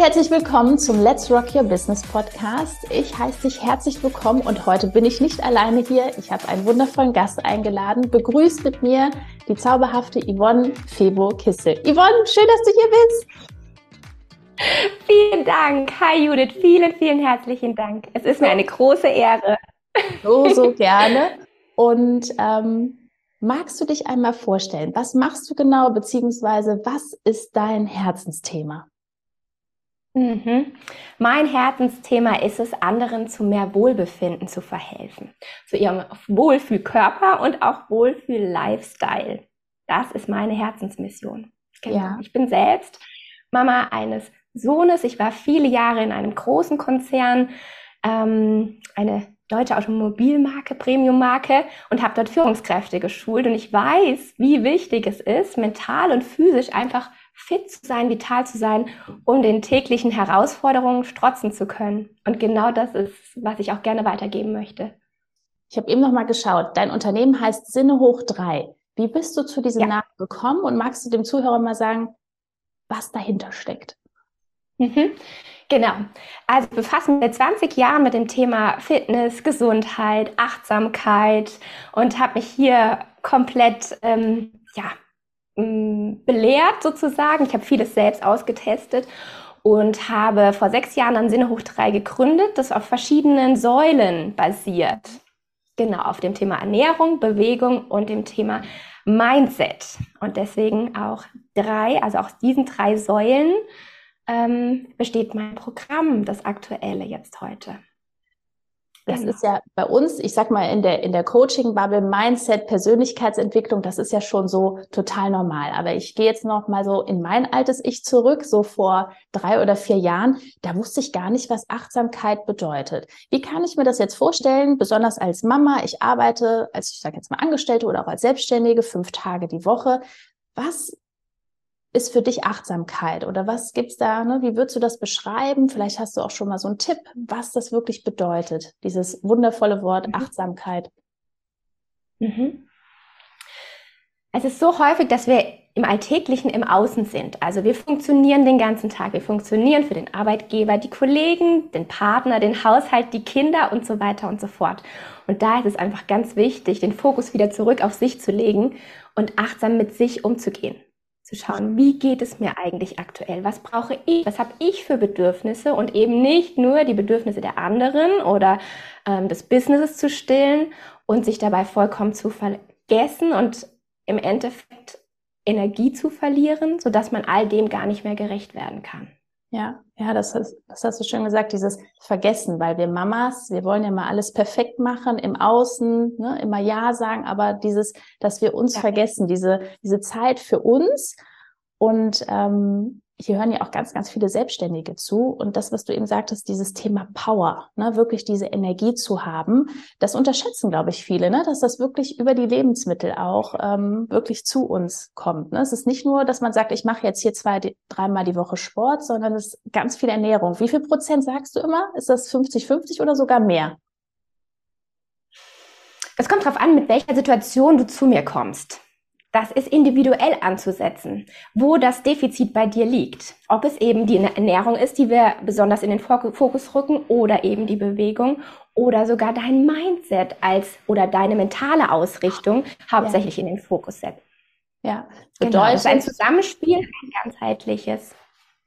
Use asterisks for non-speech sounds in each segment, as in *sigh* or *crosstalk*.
Herzlich willkommen zum Let's Rock Your Business Podcast. Ich heiße dich herzlich willkommen und heute bin ich nicht alleine hier. Ich habe einen wundervollen Gast eingeladen. Begrüßt mit mir die zauberhafte Yvonne Febo-Kissel. Yvonne, schön, dass du hier bist. Vielen Dank. Hi Judith, vielen, vielen herzlichen Dank. Es ist mir eine große Ehre. So, so *laughs* gerne. Und ähm, magst du dich einmal vorstellen? Was machst du genau, beziehungsweise was ist dein Herzensthema? Mhm. Mein Herzensthema ist es, anderen zu mehr Wohlbefinden zu verhelfen. Zu ihrem Wohlfühlkörper und auch Wohlfühl-Lifestyle. Das ist meine Herzensmission. Genau. Ja. Ich bin selbst Mama eines Sohnes. Ich war viele Jahre in einem großen Konzern, ähm, eine deutsche Automobilmarke, Premiummarke und habe dort Führungskräfte geschult. Und ich weiß, wie wichtig es ist, mental und physisch einfach fit zu sein, vital zu sein, um den täglichen Herausforderungen strotzen zu können. Und genau das ist, was ich auch gerne weitergeben möchte. Ich habe eben noch mal geschaut. Dein Unternehmen heißt Sinne hoch drei. Wie bist du zu diesem ja. Namen gekommen? Und magst du dem Zuhörer mal sagen, was dahinter steckt? Mhm. Genau. Also ich befasse mich seit 20 Jahren mit dem Thema Fitness, Gesundheit, Achtsamkeit und habe mich hier komplett ähm, ja, belehrt sozusagen. Ich habe vieles selbst ausgetestet und habe vor sechs Jahren dann Sinne hoch drei gegründet, das auf verschiedenen Säulen basiert. Genau, auf dem Thema Ernährung, Bewegung und dem Thema Mindset. Und deswegen auch drei, also aus diesen drei Säulen ähm, besteht mein Programm, das aktuelle jetzt heute. Das ist ja bei uns, ich sag mal, in der, in der Coaching-Bubble, Mindset, Persönlichkeitsentwicklung, das ist ja schon so total normal. Aber ich gehe jetzt noch mal so in mein altes Ich zurück, so vor drei oder vier Jahren. Da wusste ich gar nicht, was Achtsamkeit bedeutet. Wie kann ich mir das jetzt vorstellen, besonders als Mama? Ich arbeite als, ich sage jetzt mal Angestellte oder auch als Selbstständige, fünf Tage die Woche. Was ist für dich Achtsamkeit oder was gibt's da, ne? wie würdest du das beschreiben? Vielleicht hast du auch schon mal so einen Tipp, was das wirklich bedeutet, dieses wundervolle Wort mhm. Achtsamkeit. Mhm. Es ist so häufig, dass wir im Alltäglichen im Außen sind. Also wir funktionieren den ganzen Tag. Wir funktionieren für den Arbeitgeber, die Kollegen, den Partner, den Haushalt, die Kinder und so weiter und so fort. Und da ist es einfach ganz wichtig, den Fokus wieder zurück auf sich zu legen und achtsam mit sich umzugehen zu schauen, wie geht es mir eigentlich aktuell? Was brauche ich? Was habe ich für Bedürfnisse? Und eben nicht nur die Bedürfnisse der anderen oder ähm, des Businesses zu stillen und sich dabei vollkommen zu vergessen und im Endeffekt Energie zu verlieren, sodass man all dem gar nicht mehr gerecht werden kann. Ja, ja, das, hast, das hast du schön gesagt, dieses Vergessen, weil wir Mamas, wir wollen ja mal alles perfekt machen im Außen, ne, immer Ja sagen, aber dieses, dass wir uns ja. vergessen, diese, diese Zeit für uns und ähm, hier hören ja auch ganz, ganz viele Selbstständige zu. Und das, was du eben sagtest, dieses Thema Power, ne, wirklich diese Energie zu haben, das unterschätzen, glaube ich, viele, ne, dass das wirklich über die Lebensmittel auch ähm, wirklich zu uns kommt. Ne? Es ist nicht nur, dass man sagt, ich mache jetzt hier zwei, dreimal die Woche Sport, sondern es ist ganz viel Ernährung. Wie viel Prozent sagst du immer? Ist das 50-50 oder sogar mehr? Es kommt darauf an, mit welcher Situation du zu mir kommst. Das ist individuell anzusetzen, wo das Defizit bei dir liegt. Ob es eben die Ernährung ist, die wir besonders in den Fokus rücken, oder eben die Bewegung, oder sogar dein Mindset als oder deine mentale Ausrichtung hauptsächlich ja. in den Fokus setzen. Ja, bedeutet genau, das ist ein Zusammenspiel, ein ganzheitliches.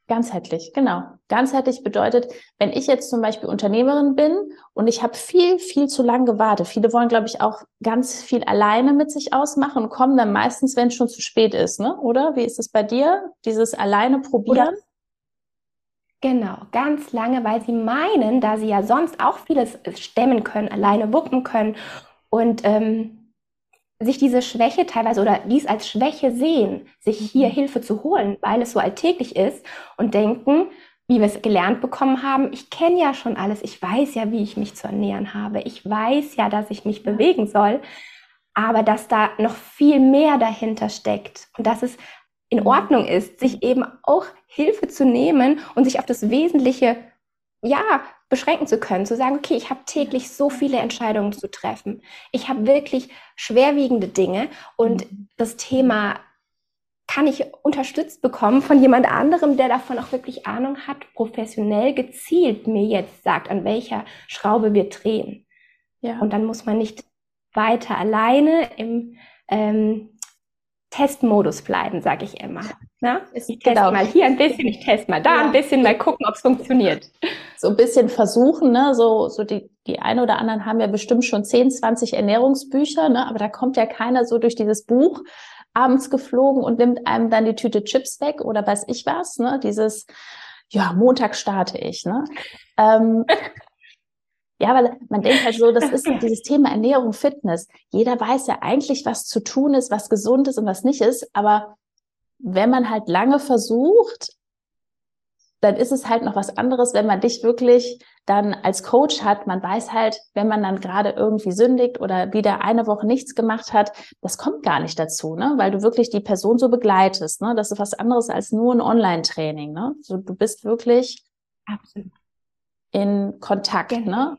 Ganzheitlich, genau. Ganzheitlich bedeutet, wenn ich jetzt zum Beispiel Unternehmerin bin und ich habe viel, viel zu lang gewartet. Viele wollen, glaube ich, auch ganz viel alleine mit sich ausmachen und kommen dann meistens, wenn es schon zu spät ist, ne? Oder? Wie ist es bei dir? Dieses alleine probieren? Oder Genau, ganz lange, weil sie meinen, da sie ja sonst auch vieles stemmen können, alleine wuppen können und ähm, sich diese Schwäche teilweise oder dies als Schwäche sehen, sich hier mhm. Hilfe zu holen, weil es so alltäglich ist und denken, wie wir es gelernt bekommen haben, ich kenne ja schon alles, ich weiß ja, wie ich mich zu ernähren habe, ich weiß ja, dass ich mich bewegen soll. aber dass da noch viel mehr dahinter steckt und dass es in mhm. Ordnung ist, sich eben auch Hilfe zu nehmen und sich auf das Wesentliche, ja, beschränken zu können, zu sagen, okay, ich habe täglich so viele Entscheidungen zu treffen. Ich habe wirklich schwerwiegende Dinge und mhm. das Thema kann ich unterstützt bekommen von jemand anderem, der davon auch wirklich Ahnung hat, professionell gezielt mir jetzt sagt, an welcher Schraube wir drehen. Ja. Und dann muss man nicht weiter alleine im ähm, Testmodus bleiben, sage ich immer. Na? Ich teste genau. mal hier ein bisschen, ich teste mal da ja. ein bisschen, mal gucken, ob es funktioniert. So ein bisschen versuchen, ne? So, so die, die einen oder anderen haben ja bestimmt schon 10, 20 Ernährungsbücher, ne? Aber da kommt ja keiner so durch dieses Buch abends geflogen und nimmt einem dann die Tüte Chips weg oder weiß ich was, ne? Dieses, ja, Montag starte ich, ne? Ähm, ja, weil man denkt halt so, das ist *laughs* dieses Thema Ernährung, Fitness. Jeder weiß ja eigentlich, was zu tun ist, was gesund ist und was nicht ist. Aber wenn man halt lange versucht, dann ist es halt noch was anderes, wenn man dich wirklich dann als Coach hat. Man weiß halt, wenn man dann gerade irgendwie sündigt oder wieder eine Woche nichts gemacht hat, das kommt gar nicht dazu, ne? weil du wirklich die Person so begleitest. Ne? Das ist was anderes als nur ein Online-Training. Ne? So, du bist wirklich Absolut. in Kontakt. Genau. Ne?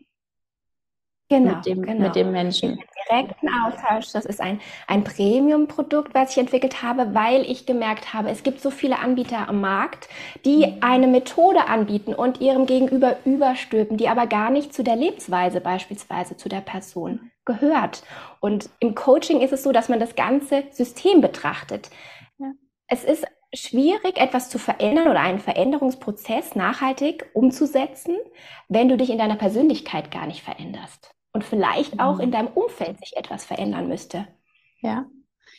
Genau, mit dem, genau. mit dem Menschen. Direkten Austausch. Das ist ein, ein Premium-Produkt, was ich entwickelt habe, weil ich gemerkt habe, es gibt so viele Anbieter am Markt, die eine Methode anbieten und ihrem Gegenüber überstülpen, die aber gar nicht zu der Lebensweise beispielsweise zu der Person gehört. Und im Coaching ist es so, dass man das ganze System betrachtet. Ja. Es ist schwierig, etwas zu verändern oder einen Veränderungsprozess nachhaltig umzusetzen, wenn du dich in deiner Persönlichkeit gar nicht veränderst und vielleicht auch in mhm. deinem Umfeld sich etwas verändern müsste. Ja.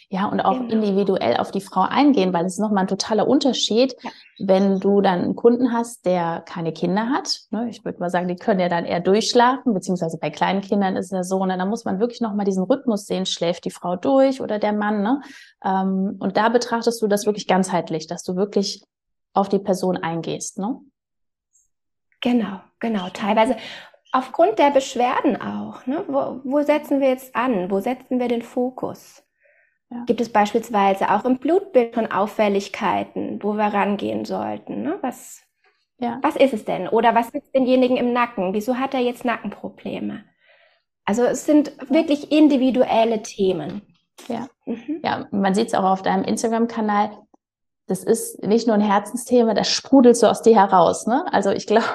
Ja, und auch genau. individuell auf die Frau eingehen, weil es ist nochmal ein totaler Unterschied, ja. wenn du dann einen Kunden hast, der keine Kinder hat. Ne, ich würde mal sagen, die können ja dann eher durchschlafen, beziehungsweise bei kleinen Kindern ist es ja so, ne, da muss man wirklich nochmal diesen Rhythmus sehen, schläft die Frau durch oder der Mann. Ne? Ähm, und da betrachtest du das wirklich ganzheitlich, dass du wirklich auf die Person eingehst. Ne? Genau, genau. Teilweise aufgrund der Beschwerden auch. Ne? Wo, wo setzen wir jetzt an? Wo setzen wir den Fokus? Ja. Gibt es beispielsweise auch im Blutbild schon Auffälligkeiten, wo wir rangehen sollten? Ne? Was, ja. was ist es denn? Oder was sitzt denjenigen im Nacken? Wieso hat er jetzt Nackenprobleme? Also es sind wirklich individuelle Themen. Ja, mhm. ja man sieht es auch auf deinem Instagram-Kanal. Das ist nicht nur ein Herzensthema, das sprudelt so aus dir heraus. Ne? Also ich glaube,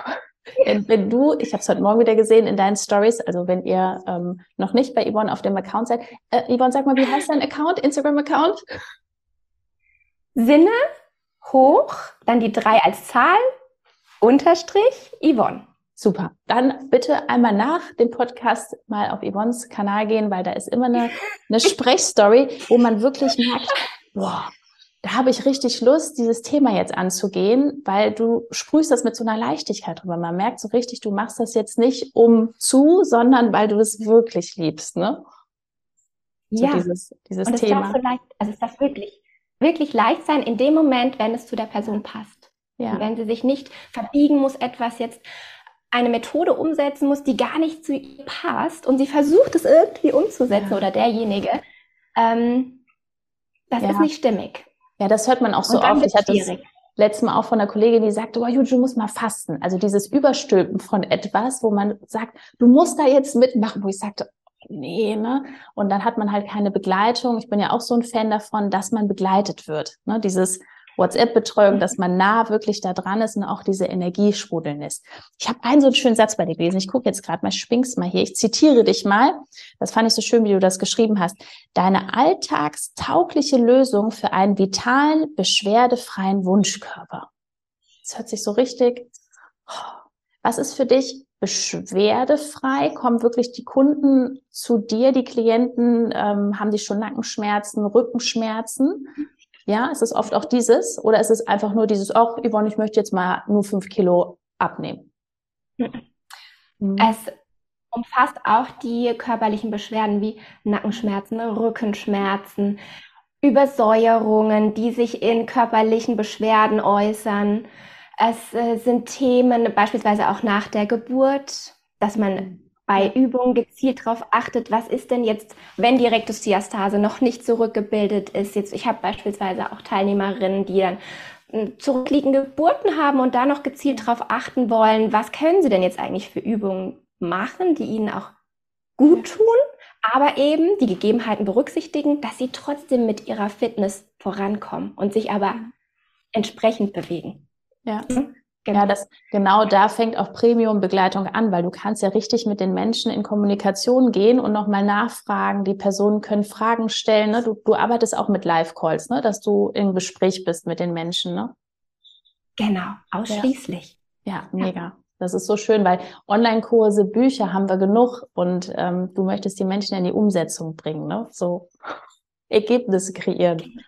wenn, wenn du, ich habe es heute Morgen wieder gesehen in deinen Stories, also wenn ihr ähm, noch nicht bei Yvonne auf dem Account seid, äh, Yvonne, sag mal, wie heißt dein Account, Instagram-Account? Sinne hoch, dann die drei als Zahl, Unterstrich, Yvonne. Super. Dann bitte einmal nach dem Podcast mal auf Yvonnes Kanal gehen, weil da ist immer eine, eine *laughs* Sprechstory, wo man wirklich merkt, boah, da habe ich richtig Lust, dieses Thema jetzt anzugehen, weil du sprühst das mit so einer Leichtigkeit drüber. Man merkt so richtig, du machst das jetzt nicht um zu, sondern weil du es wirklich liebst, ne? So ja. Dieses, dieses Und es Thema. Darf so leicht, also es darf wirklich, wirklich leicht sein in dem Moment, wenn es zu der Person passt. Ja. Und wenn sie sich nicht verbiegen muss, etwas jetzt eine Methode umsetzen muss, die gar nicht zu ihr passt und sie versucht es irgendwie umzusetzen ja. oder derjenige, ähm, das ja. ist nicht stimmig. Ja, das hört man auch so oft. Ich hatte das letztes Mal auch von einer Kollegin, die sagte, oh, Juju, du musst mal fasten. Also dieses Überstülpen von etwas, wo man sagt, du musst da jetzt mitmachen, wo ich sagte, nee, ne? Und dann hat man halt keine Begleitung. Ich bin ja auch so ein Fan davon, dass man begleitet wird. Ne? Dieses WhatsApp-Betreuung, dass man nah wirklich da dran ist und auch diese Energie sprudeln lässt. Ich habe einen so einen schönen Satz bei dir gelesen. Ich gucke jetzt gerade mal, spink's mal hier. Ich zitiere dich mal. Das fand ich so schön, wie du das geschrieben hast. Deine alltagstaugliche Lösung für einen vitalen, beschwerdefreien Wunschkörper. Das hört sich so richtig. Was ist für dich beschwerdefrei? Kommen wirklich die Kunden zu dir, die Klienten? Ähm, haben die schon Nackenschmerzen, Rückenschmerzen? Ja, ist es oft auch dieses oder ist es einfach nur dieses, ach, Yvonne, ich möchte jetzt mal nur fünf Kilo abnehmen? Mhm. Es umfasst auch die körperlichen Beschwerden wie Nackenschmerzen, Rückenschmerzen, Übersäuerungen, die sich in körperlichen Beschwerden äußern. Es äh, sind Themen beispielsweise auch nach der Geburt, dass man bei. Übungen gezielt darauf achtet, was ist denn jetzt, wenn die Rektusdiastase noch nicht zurückgebildet ist. Jetzt, ich habe beispielsweise auch Teilnehmerinnen, die dann hm, zurückliegende Geburten haben und da noch gezielt darauf achten wollen, was können sie denn jetzt eigentlich für Übungen machen, die ihnen auch gut tun, aber eben die Gegebenheiten berücksichtigen, dass sie trotzdem mit ihrer Fitness vorankommen und sich aber entsprechend bewegen. Ja. Mhm. Genau. Ja, das, genau da fängt auch Premium-Begleitung an, weil du kannst ja richtig mit den Menschen in Kommunikation gehen und nochmal nachfragen. Die Personen können Fragen stellen. Ne? Du, du arbeitest auch mit Live-Calls, ne? dass du im Gespräch bist mit den Menschen. Ne? Genau, ausschließlich. Ja, ja mega. Ja. Das ist so schön, weil Online-Kurse, Bücher haben wir genug und ähm, du möchtest die Menschen in die Umsetzung bringen, ne? So Ergebnisse kreieren.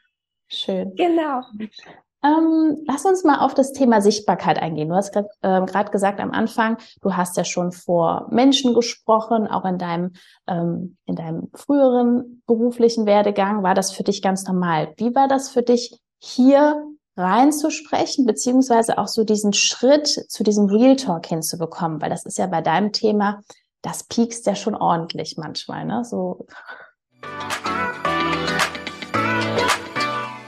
Schön. Genau. Ähm, lass uns mal auf das Thema Sichtbarkeit eingehen. Du hast gerade äh, gesagt am Anfang, du hast ja schon vor Menschen gesprochen, auch in deinem, ähm, in deinem früheren beruflichen Werdegang war das für dich ganz normal. Wie war das für dich hier reinzusprechen, beziehungsweise auch so diesen Schritt zu diesem Real Talk hinzubekommen? Weil das ist ja bei deinem Thema, das piekst ja schon ordentlich manchmal, ne? So.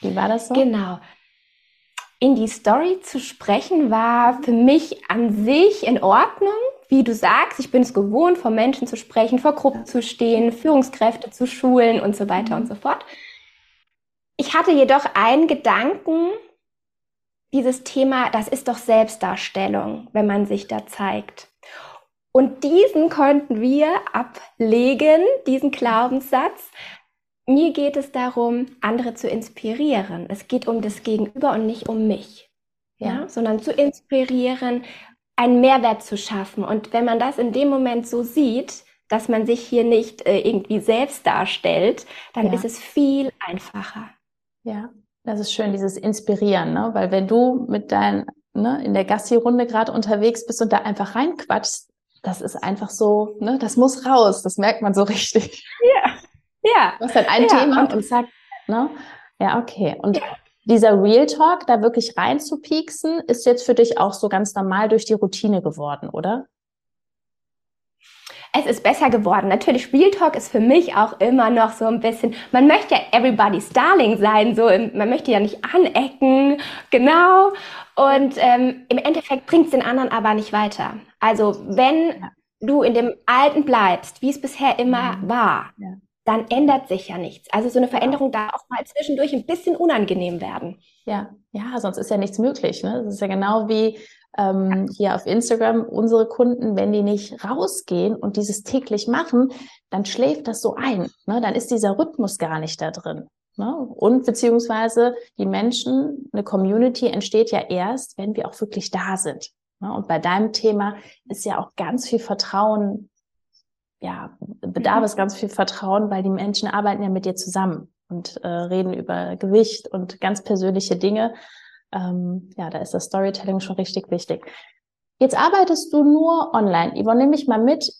Wie war das so? Genau. In die Story zu sprechen war für mich an sich in Ordnung. Wie du sagst, ich bin es gewohnt, vor Menschen zu sprechen, vor Gruppen zu stehen, Führungskräfte zu schulen und so weiter und so fort. Ich hatte jedoch einen Gedanken, dieses Thema, das ist doch Selbstdarstellung, wenn man sich da zeigt. Und diesen konnten wir ablegen, diesen Glaubenssatz, mir geht es darum, andere zu inspirieren. Es geht um das Gegenüber und nicht um mich. Ja, ja sondern zu inspirieren, einen Mehrwert zu schaffen. Und wenn man das in dem Moment so sieht, dass man sich hier nicht äh, irgendwie selbst darstellt, dann ja. ist es viel einfacher. Ja, das ist schön, dieses Inspirieren, ne? Weil wenn du mit deinen, ne, in der Gassi-Runde gerade unterwegs bist und da einfach reinquatschst, das ist einfach so, ne, das muss raus, das merkt man so richtig. Ja. Ja. Du hast halt ein ja, Thema und, und zack, ne? Ja, okay. Und ja. dieser Real Talk, da wirklich rein zu pieksen, ist jetzt für dich auch so ganz normal durch die Routine geworden, oder? Es ist besser geworden. Natürlich, Real Talk ist für mich auch immer noch so ein bisschen, man möchte ja everybody's darling sein, so, man möchte ja nicht anecken, genau. Und ähm, im Endeffekt bringt es den anderen aber nicht weiter. Also, wenn ja. du in dem Alten bleibst, wie es bisher immer mhm. war, ja dann ändert sich ja nichts. Also so eine Veränderung darf auch mal zwischendurch ein bisschen unangenehm werden. Ja, ja, sonst ist ja nichts möglich. Ne? Das ist ja genau wie ähm, hier auf Instagram unsere Kunden, wenn die nicht rausgehen und dieses täglich machen, dann schläft das so ein. Ne? Dann ist dieser Rhythmus gar nicht da drin. Ne? Und beziehungsweise die Menschen, eine Community entsteht ja erst, wenn wir auch wirklich da sind. Ne? Und bei deinem Thema ist ja auch ganz viel Vertrauen ja, bedarf mhm. es ganz viel Vertrauen, weil die Menschen arbeiten ja mit dir zusammen und äh, reden über Gewicht und ganz persönliche Dinge. Ähm, ja, da ist das Storytelling schon richtig wichtig. Jetzt arbeitest du nur online. Yvonne, nehme mich mal mit.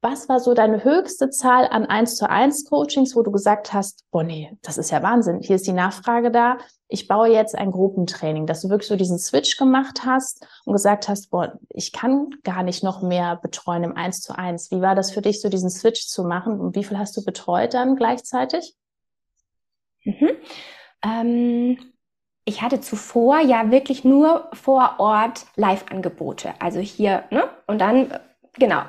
Was war so deine höchste Zahl an 1 zu 1 Coachings, wo du gesagt hast, boah, nee, das ist ja Wahnsinn. Hier ist die Nachfrage da. Ich baue jetzt ein Gruppentraining, dass du wirklich so diesen Switch gemacht hast und gesagt hast, boah, ich kann gar nicht noch mehr betreuen im 1 zu 1. Wie war das für dich, so diesen Switch zu machen? Und wie viel hast du betreut dann gleichzeitig? Mhm. Ähm, ich hatte zuvor ja wirklich nur vor Ort Live-Angebote. Also hier, ne? Und dann, genau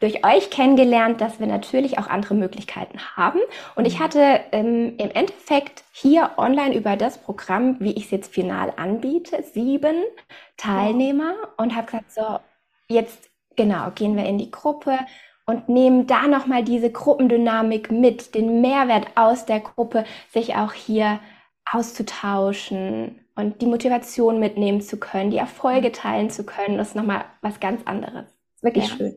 durch euch kennengelernt, dass wir natürlich auch andere Möglichkeiten haben. Und ich mhm. hatte ähm, im Endeffekt hier online über das Programm, wie ich es jetzt final anbiete, sieben Teilnehmer und habe gesagt, so, jetzt genau, gehen wir in die Gruppe und nehmen da nochmal diese Gruppendynamik mit, den Mehrwert aus der Gruppe, sich auch hier auszutauschen und die Motivation mitnehmen zu können, die Erfolge teilen zu können, das ist nochmal was ganz anderes. Wirklich ja. schön.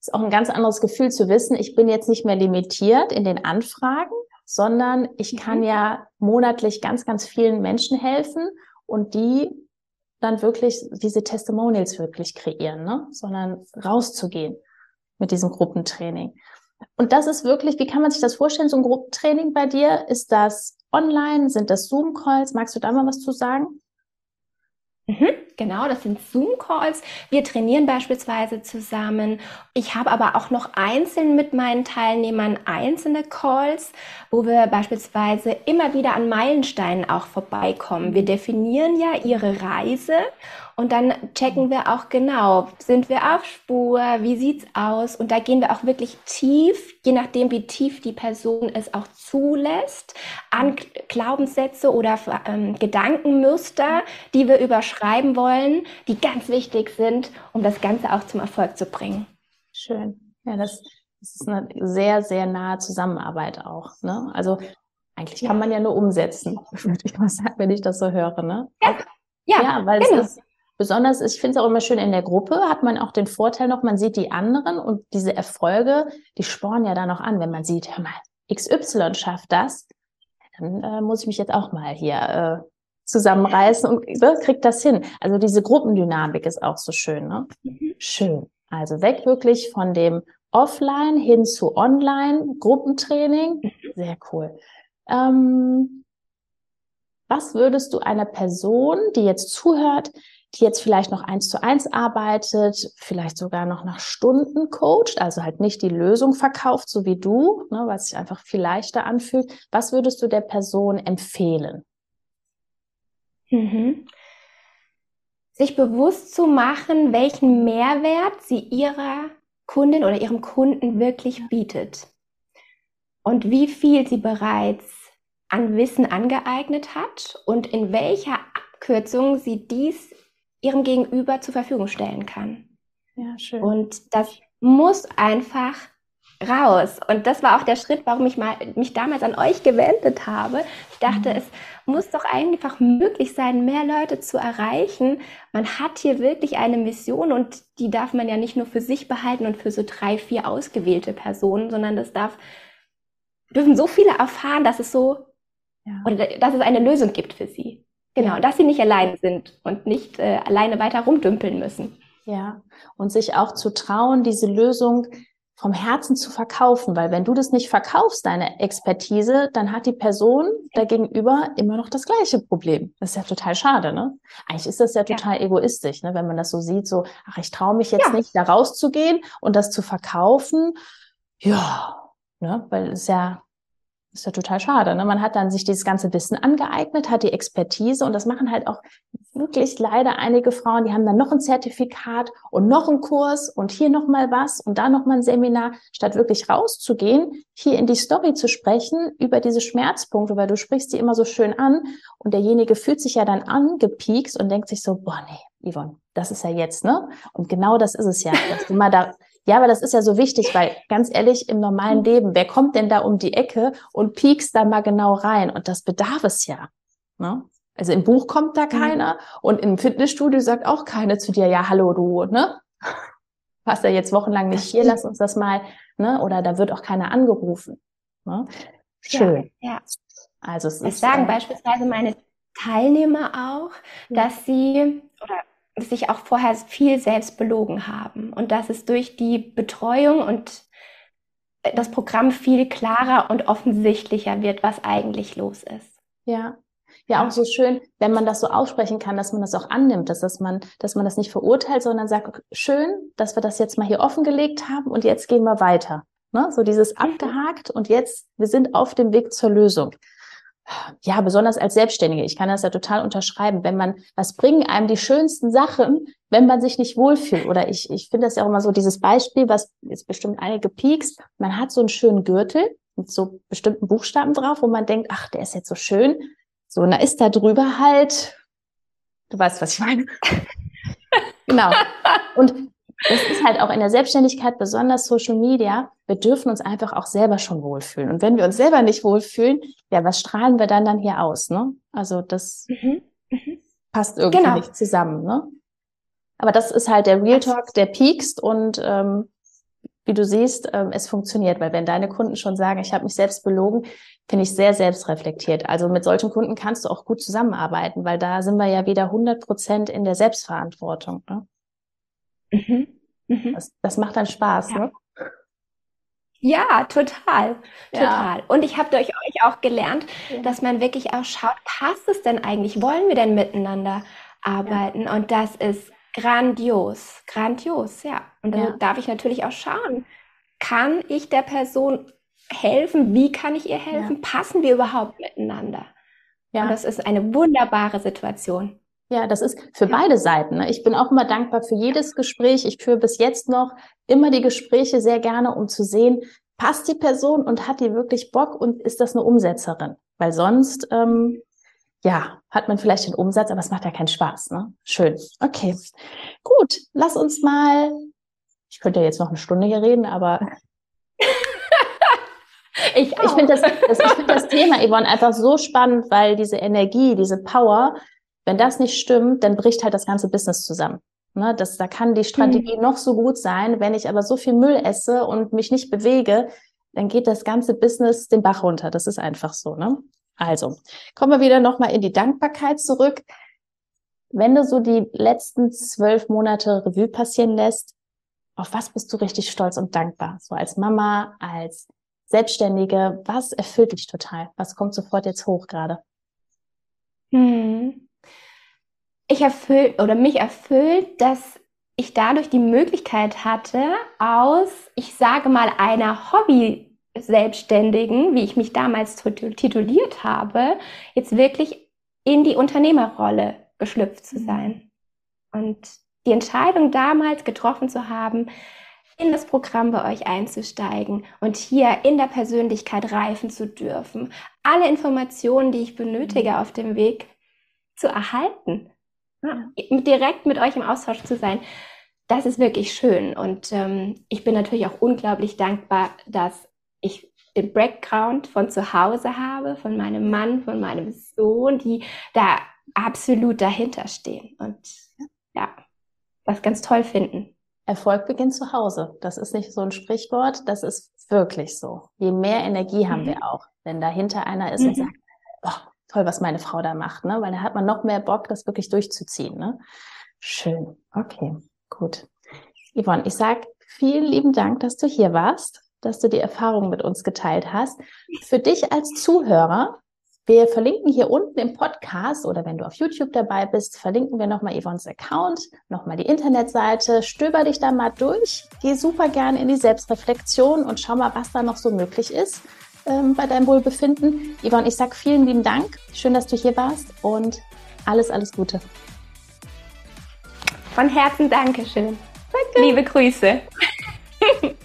Ist auch ein ganz anderes Gefühl zu wissen, ich bin jetzt nicht mehr limitiert in den Anfragen, sondern ich kann mhm. ja monatlich ganz, ganz vielen Menschen helfen und die dann wirklich diese Testimonials wirklich kreieren, ne? sondern rauszugehen mit diesem Gruppentraining. Und das ist wirklich, wie kann man sich das vorstellen, so ein Gruppentraining bei dir? Ist das online? Sind das Zoom-Calls? Magst du da mal was zu sagen? Mhm, genau, das sind Zoom-Calls. Wir trainieren beispielsweise zusammen. Ich habe aber auch noch einzeln mit meinen Teilnehmern einzelne Calls, wo wir beispielsweise immer wieder an Meilensteinen auch vorbeikommen. Wir definieren ja ihre Reise und dann checken wir auch genau, sind wir auf Spur, wie sieht's aus? Und da gehen wir auch wirklich tief, je nachdem, wie tief die Person es auch zulässt, an Glaubenssätze oder ähm, Gedankenmuster, die wir überschreiben wollen, die ganz wichtig sind, um das Ganze auch zum Erfolg zu bringen. Schön. Ja, das, das ist eine sehr, sehr nahe Zusammenarbeit auch. Ne? Also eigentlich kann man ja nur umsetzen, *laughs* würde ich mal sagen, wenn ich das so höre. Ne? Ja. Ja, ja weil genau. es ist Besonders, ich finde es auch immer schön, in der Gruppe hat man auch den Vorteil noch, man sieht die anderen und diese Erfolge, die spornen ja da noch an, wenn man sieht, hör mal, XY schafft das, dann äh, muss ich mich jetzt auch mal hier äh, zusammenreißen und äh, kriegt das hin. Also diese Gruppendynamik ist auch so schön, ne? Mhm. Schön. Also weg wirklich von dem Offline hin zu Online Gruppentraining. Mhm. Sehr cool. Ähm, was würdest du einer Person, die jetzt zuhört, die jetzt vielleicht noch eins zu eins arbeitet, vielleicht sogar noch nach Stunden coacht, also halt nicht die Lösung verkauft, so wie du, ne, was sich einfach viel leichter anfühlt. Was würdest du der Person empfehlen? Mhm. Sich bewusst zu machen, welchen Mehrwert sie ihrer Kundin oder ihrem Kunden wirklich bietet und wie viel sie bereits an Wissen angeeignet hat und in welcher Abkürzung sie dies ihrem Gegenüber zur Verfügung stellen kann. Ja, schön. Und das muss einfach raus. Und das war auch der Schritt, warum ich mal, mich damals an euch gewendet habe. Ich dachte, mhm. es muss doch einfach möglich sein, mehr Leute zu erreichen. Man hat hier wirklich eine Mission und die darf man ja nicht nur für sich behalten und für so drei, vier ausgewählte Personen, sondern das darf, dürfen so viele erfahren, dass es so, ja. oder dass es eine Lösung gibt für sie. Genau, dass sie nicht allein sind und nicht äh, alleine weiter rumdümpeln müssen. Ja, und sich auch zu trauen, diese Lösung vom Herzen zu verkaufen, weil wenn du das nicht verkaufst, deine Expertise, dann hat die Person dagegenüber immer noch das gleiche Problem. Das ist ja total schade, ne? Eigentlich ist das ja total ja. egoistisch, ne? wenn man das so sieht, so, ach, ich traue mich jetzt ja. nicht, da rauszugehen und das zu verkaufen. Ja, ne? weil es ja ist ja total schade. Ne? Man hat dann sich dieses ganze Wissen angeeignet, hat die Expertise und das machen halt auch wirklich leider einige Frauen, die haben dann noch ein Zertifikat und noch einen Kurs und hier noch mal was und da noch mal ein Seminar, statt wirklich rauszugehen, hier in die Story zu sprechen über diese Schmerzpunkte, weil du sprichst die immer so schön an und derjenige fühlt sich ja dann angepiekst und denkt sich so, boah, nee, Yvonne, das ist ja jetzt, ne? Und genau das ist es ja, dass du mal da ja, aber das ist ja so wichtig, weil ganz ehrlich, im normalen Leben, wer kommt denn da um die Ecke und piekst da mal genau rein? Und das bedarf es ja. Ne? Also im Buch kommt da keiner und im Fitnessstudio sagt auch keiner zu dir, ja, hallo du, ne? *laughs* Warst ja jetzt wochenlang nicht hier, lass uns das mal, ne? Oder da wird auch keiner angerufen. Ne? Schön. Ja, ja. Also es das ist, sagen äh, beispielsweise meine Teilnehmer auch, dass sie oder sich auch vorher viel selbst belogen haben und dass es durch die Betreuung und das Programm viel klarer und offensichtlicher wird, was eigentlich los ist. Ja. Ja, auch so schön, wenn man das so aussprechen kann, dass man das auch annimmt, dass, dass man, dass man das nicht verurteilt, sondern sagt, schön, dass wir das jetzt mal hier offengelegt haben und jetzt gehen wir weiter. Ne? So dieses mhm. abgehakt und jetzt, wir sind auf dem Weg zur Lösung ja, besonders als Selbstständige, ich kann das ja total unterschreiben, wenn man, was bringen einem die schönsten Sachen, wenn man sich nicht wohlfühlt? Oder ich, ich finde das ja auch immer so dieses Beispiel, was jetzt bestimmt einige piekst, man hat so einen schönen Gürtel mit so bestimmten Buchstaben drauf, wo man denkt, ach, der ist jetzt so schön. So, und da ist da drüber halt, du weißt, was ich meine. *laughs* genau. Und das ist halt auch in der Selbstständigkeit, besonders Social Media. Wir dürfen uns einfach auch selber schon wohlfühlen. Und wenn wir uns selber nicht wohlfühlen, ja, was strahlen wir dann dann hier aus, ne? Also das mhm. Mhm. passt irgendwie genau. nicht zusammen, ne? Aber das ist halt der Real Talk, der piekst und ähm, wie du siehst, ähm, es funktioniert, weil wenn deine Kunden schon sagen, ich habe mich selbst belogen, finde ich sehr selbstreflektiert. Also mit solchen Kunden kannst du auch gut zusammenarbeiten, weil da sind wir ja wieder 100 Prozent in der Selbstverantwortung. Ne? Mhm. Mhm. Das, das, macht dann Spaß, ja. ne? Ja, total, total. Ja. Und ich habe durch euch auch gelernt, ja. dass man wirklich auch schaut, passt es denn eigentlich? Wollen wir denn miteinander arbeiten? Ja. Und das ist grandios, grandios, ja. Und dann darf ich natürlich auch schauen, kann ich der Person helfen? Wie kann ich ihr helfen? Passen wir überhaupt miteinander? Ja. Und das ist eine wunderbare Situation. Ja, das ist für beide Seiten. Ne? Ich bin auch immer dankbar für jedes Gespräch. Ich führe bis jetzt noch immer die Gespräche sehr gerne, um zu sehen, passt die Person und hat die wirklich Bock und ist das eine Umsetzerin? Weil sonst, ähm, ja, hat man vielleicht den Umsatz, aber es macht ja keinen Spaß. Ne? Schön. Okay. Gut, lass uns mal. Ich könnte ja jetzt noch eine Stunde hier reden, aber *laughs* ich, ich finde das, das, ich find das Thema, Yvonne, einfach so spannend, weil diese Energie, diese Power, wenn das nicht stimmt, dann bricht halt das ganze Business zusammen. Ne, das, da kann die Strategie mhm. noch so gut sein, wenn ich aber so viel Müll esse und mich nicht bewege, dann geht das ganze Business den Bach runter. Das ist einfach so. Ne? Also, kommen wir wieder nochmal in die Dankbarkeit zurück. Wenn du so die letzten zwölf Monate Revue passieren lässt, auf was bist du richtig stolz und dankbar? So als Mama, als Selbstständige, was erfüllt dich total? Was kommt sofort jetzt hoch gerade? Hm ich erfüllt oder mich erfüllt, dass ich dadurch die Möglichkeit hatte, aus, ich sage mal, einer Hobby-Selbstständigen, wie ich mich damals tituliert habe, jetzt wirklich in die Unternehmerrolle geschlüpft zu sein. Und die Entscheidung damals getroffen zu haben, in das Programm bei euch einzusteigen und hier in der Persönlichkeit reifen zu dürfen, alle Informationen, die ich benötige auf dem Weg zu erhalten ja, direkt mit euch im Austausch zu sein, das ist wirklich schön. Und ähm, ich bin natürlich auch unglaublich dankbar, dass ich den Background von zu Hause habe, von meinem Mann, von meinem Sohn, die da absolut dahinter stehen und ja, was ganz toll finden. Erfolg beginnt zu Hause. Das ist nicht so ein Sprichwort, das ist wirklich so. Je mehr Energie haben mhm. wir auch, wenn dahinter einer ist mhm. und sagt, toll, was meine Frau da macht, ne? Weil da hat man noch mehr Bock, das wirklich durchzuziehen, ne? Schön. Okay, gut. Yvonne, ich sag vielen lieben Dank, dass du hier warst, dass du die Erfahrung mit uns geteilt hast. Für dich als Zuhörer, wir verlinken hier unten im Podcast oder wenn du auf YouTube dabei bist, verlinken wir nochmal Yvonnes Account, nochmal die Internetseite. Stöber dich da mal durch. Geh super gerne in die Selbstreflexion und schau mal, was da noch so möglich ist ähm, bei deinem Wohlbefinden. Yvonne, ich sage vielen lieben Dank. Schön, dass du hier warst und alles, alles Gute. Von Herzen Dankeschön. Danke. Liebe Grüße. *laughs*